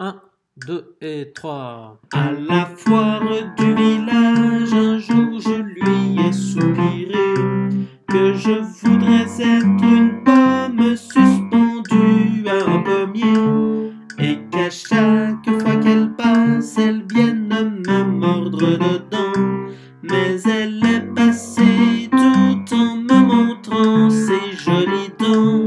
1, 2 et 3. À la foire du village, un jour je lui ai soupiré que je voudrais être une pomme suspendue à un pommier et qu'à chaque fois qu'elle passe, elle vienne me mordre dedans. Mais elle est passée tout en me montrant ses jolies dents.